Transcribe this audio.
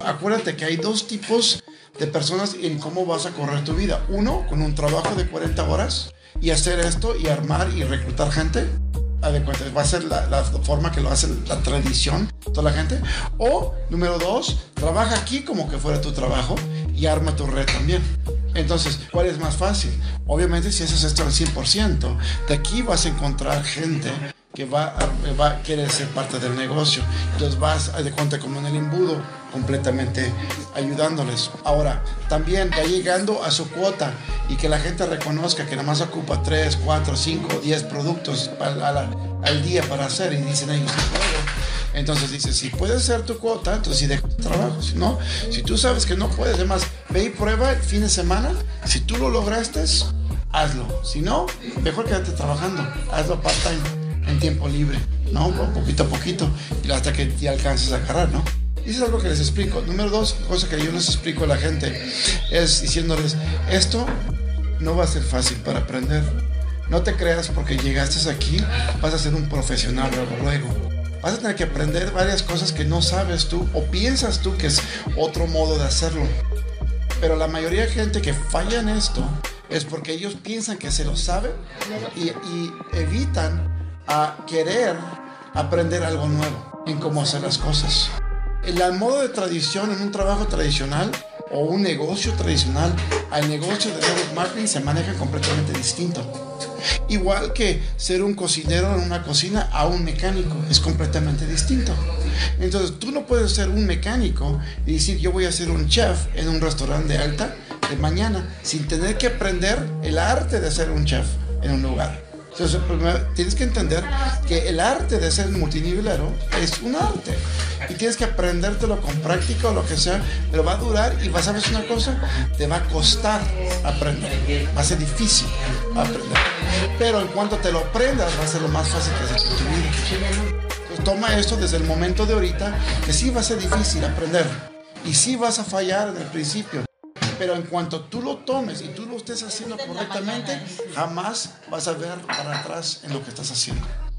Acuérdate que hay dos tipos de personas en cómo vas a correr tu vida. Uno, con un trabajo de 40 horas y hacer esto y armar y reclutar gente. Adecuado, va a ser la, la, forma que lo hace la tradición, toda la gente. O, número dos, trabaja aquí como que fuera tu trabajo y arma tu red también. Entonces, ¿cuál es más fácil? Obviamente, si haces esto al 100%, de aquí vas a encontrar gente que va a, va a querer ser parte del negocio. Entonces vas de cuenta como en el embudo, completamente ayudándoles. Ahora, también va llegando a su cuota y que la gente reconozca que nada más ocupa 3, 4, 5, 10 productos al, día para hacer y dicen ellos, entonces dice, si puedes hacer tu cuota, entonces si deja tu trabajo. Si no, si tú sabes que no puedes, además, ve y prueba el fin de semana. Si tú lo lograste, hazlo. Si no, mejor quédate trabajando. Hazlo part-time, en tiempo libre, ¿no? Poquito a poquito, y hasta que te alcances a agarrar, ¿no? Y eso es algo que les explico. Número dos, cosa que yo les explico a la gente, es diciéndoles, esto no va a ser fácil para aprender. No te creas porque llegaste aquí, vas a ser un profesional luego, luego vas a tener que aprender varias cosas que no sabes tú o piensas tú que es otro modo de hacerlo. Pero la mayoría de gente que falla en esto es porque ellos piensan que se lo saben y, evitan a querer aprender algo nuevo en cómo hacer las cosas. El modo de tradición en un trabajo tradicional o un negocio tradicional al negocio de network marketing se maneja completamente distinto. Igual que ser un cocinero en una cocina a un mecánico es completamente distinto. Entonces tú no puedes ser un mecánico y decir yo voy a ser un chef en un restaurante de alta de mañana sin tener que aprender el arte de ser un chef en un lugar. Entonces, tienes que entender que el arte de ser multinivelero es un arte. Y tienes que aprendértelo con práctica o lo que sea, pero va a durar y vas a ver una cosa, te va a costar aprender. Va a ser difícil aprender. Pero en cuanto te lo aprendas, va a ser lo más fácil que hacer tu vida. Toma esto desde el momento de ahorita, que sí va a ser difícil aprender. Y sí vas a fallar en el principio pero en cuanto tú lo tomes y tú lo estés haciendo correctamente, jamás vas a ver para atrás en lo que estás haciendo.